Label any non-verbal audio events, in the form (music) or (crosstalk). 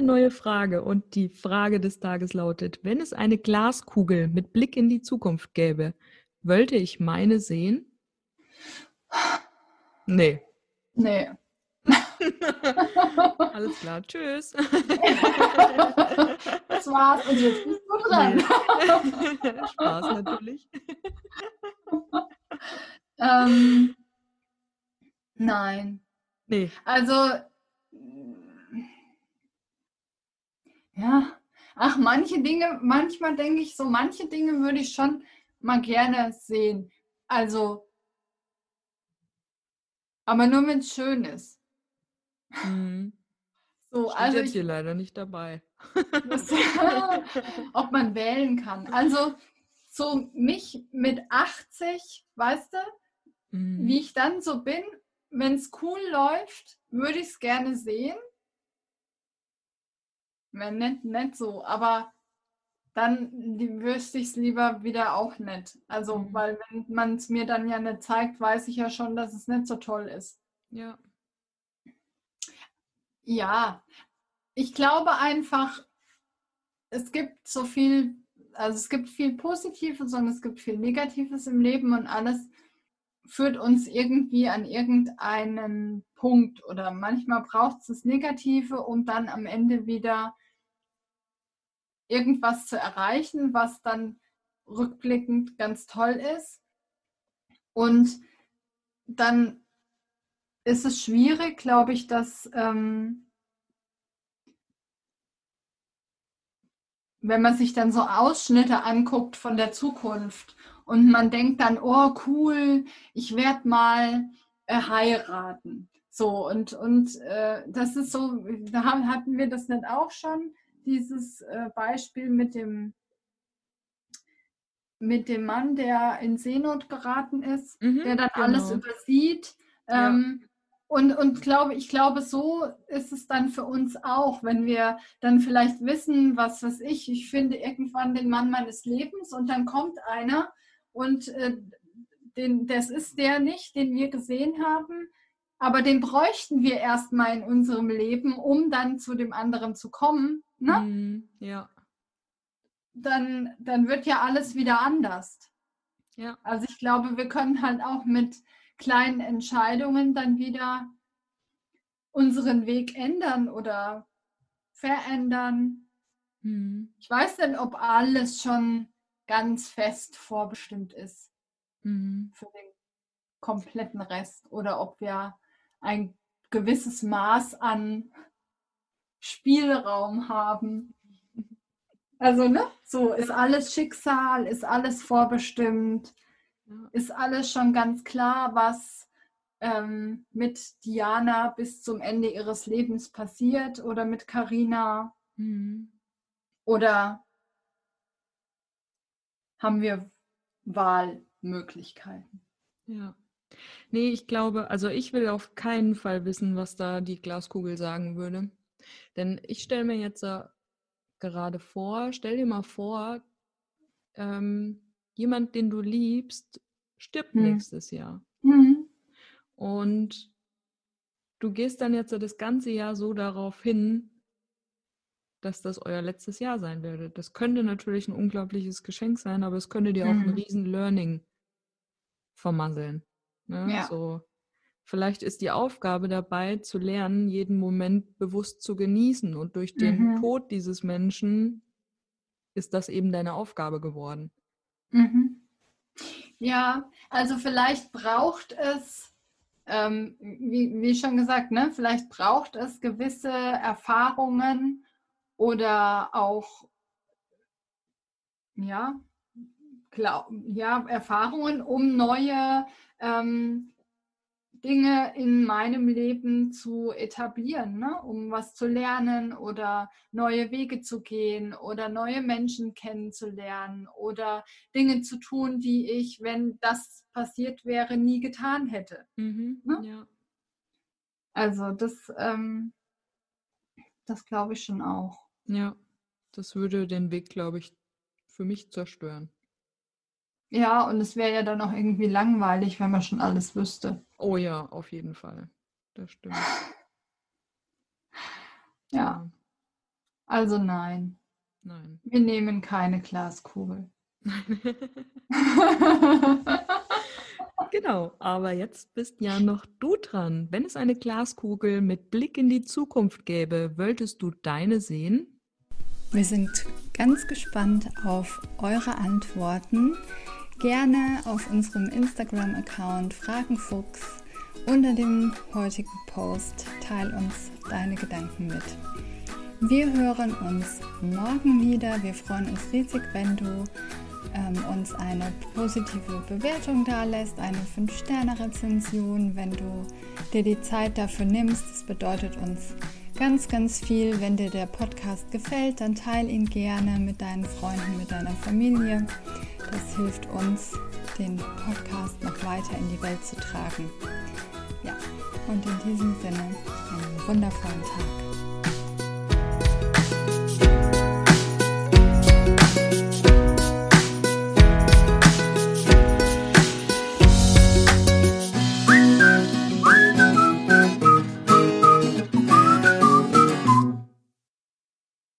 Eine neue Frage und die Frage des Tages lautet, wenn es eine Glaskugel mit Blick in die Zukunft gäbe, wollte ich meine sehen? Nee. Nee. (laughs) Alles klar, tschüss. (laughs) das war's und jetzt bist du dran. Nee. (laughs) Spaß natürlich. Ähm, nein. Nee. Also Ja, ach, manche Dinge, manchmal denke ich so, manche Dinge würde ich schon mal gerne sehen. Also, aber nur wenn es schön ist. Mhm. So, Steht also jetzt ich, hier leider nicht dabei. das, (laughs) (laughs) ob man wählen kann. Also so mich mit 80, weißt du, Mhm. wie ich dann so bin, wenn es cool läuft, würde ich es gerne sehen. Wenn nicht, nicht so, aber dann wüsste ich es lieber wieder auch nicht. Also, Mhm. weil wenn man es mir dann ja nicht zeigt, weiß ich ja schon, dass es nicht so toll ist. Ja. Ja, ich glaube einfach, es gibt so viel, also es gibt viel Positives und es gibt viel Negatives im Leben und alles führt uns irgendwie an irgendeinen Punkt oder manchmal braucht es das Negative, um dann am Ende wieder irgendwas zu erreichen, was dann rückblickend ganz toll ist. Und dann ist es schwierig, glaube ich, dass ähm, wenn man sich dann so Ausschnitte anguckt von der Zukunft und man denkt dann, oh cool, ich werde mal äh, heiraten. So, und, und äh, das ist so, da haben, hatten wir das nicht auch schon, dieses äh, Beispiel mit dem, mit dem Mann, der in Seenot geraten ist, Mhm, der dann alles genau. übersieht. Ja. Ähm, und, und glaube, ich glaube, so ist es dann für uns auch, wenn wir dann vielleicht wissen, was weiß ich, ich finde irgendwann den Mann meines Lebens und dann kommt einer und äh, den, das ist der nicht, den wir gesehen haben, aber den bräuchten wir erstmal in unserem Leben, um dann zu dem anderen zu kommen. Ne? Mhm. Ja. Dann, dann wird ja alles wieder anders. Ja. Also ich glaube, wir können halt auch mit kleinen Entscheidungen dann wieder unseren Weg ändern oder verändern. Mhm. Ich weiß nicht, ob alles schon ganz fest vorbestimmt ist Mhm. für den kompletten Rest oder ob wir ein gewisses Maß an Spielraum haben. Also, ne? So ist alles Schicksal, ist alles vorbestimmt. Ist alles schon ganz klar, was ähm, mit Diana bis zum Ende ihres Lebens passiert oder mit Karina Mhm. oder haben wir Wahlmöglichkeiten? Ja. Nee, ich glaube, also ich will auf keinen Fall wissen, was da die Glaskugel sagen würde. Denn ich stelle mir jetzt gerade vor, stell dir mal vor, ähm, jemand, den du liebst, stirbt Hm. nächstes Jahr. Mhm. Und du gehst dann jetzt das ganze Jahr so darauf hin, dass das euer letztes Jahr sein würde. Das könnte natürlich ein unglaubliches Geschenk sein, aber es könnte dir auch ein Mhm. riesen Learning vermasseln. Ne? Ja. So, vielleicht ist die Aufgabe dabei, zu lernen, jeden Moment bewusst zu genießen und durch den Mhm. Tod dieses Menschen ist das eben deine Aufgabe geworden. Mhm. Ja, also vielleicht braucht es, ähm, wie, wie schon gesagt, ne, vielleicht braucht es gewisse Erfahrungen oder auch, ja, glaub, ja, Erfahrungen, um neue ähm, Dinge in meinem Leben zu etablieren, ne? um was zu lernen oder neue Wege zu gehen oder neue Menschen kennenzulernen oder Dinge zu tun, die ich, wenn das passiert wäre, nie getan hätte. Mhm, ne? ja. Also das, ähm, das glaube ich schon auch. Ja, das würde den Weg, glaube ich, für mich zerstören. Ja, und es wäre ja dann auch irgendwie langweilig, wenn man schon alles wüsste. Oh ja, auf jeden Fall. Das stimmt. (laughs) Ja. Also nein. Nein. Wir nehmen keine Glaskugel. (laughs) genau, aber jetzt bist ja noch du dran. Wenn es eine Glaskugel mit Blick in die Zukunft gäbe, wolltest du deine sehen? Wir sind ganz gespannt auf eure Antworten gerne auf unserem Instagram-Account Fragenfuchs unter dem heutigen Post. Teil uns deine Gedanken mit. Wir hören uns morgen wieder. Wir freuen uns riesig, wenn du ähm, uns eine positive Bewertung da lässt, eine 5-Sterne-Rezension, wenn du dir die Zeit dafür nimmst. Das bedeutet uns ganz, ganz viel. Wenn dir der Podcast gefällt, dann teile ihn gerne mit deinen Freunden, mit deiner Familie. Das hilft uns, den Podcast noch weiter in die Welt zu tragen. Ja, und in diesem Sinne einen wundervollen Tag.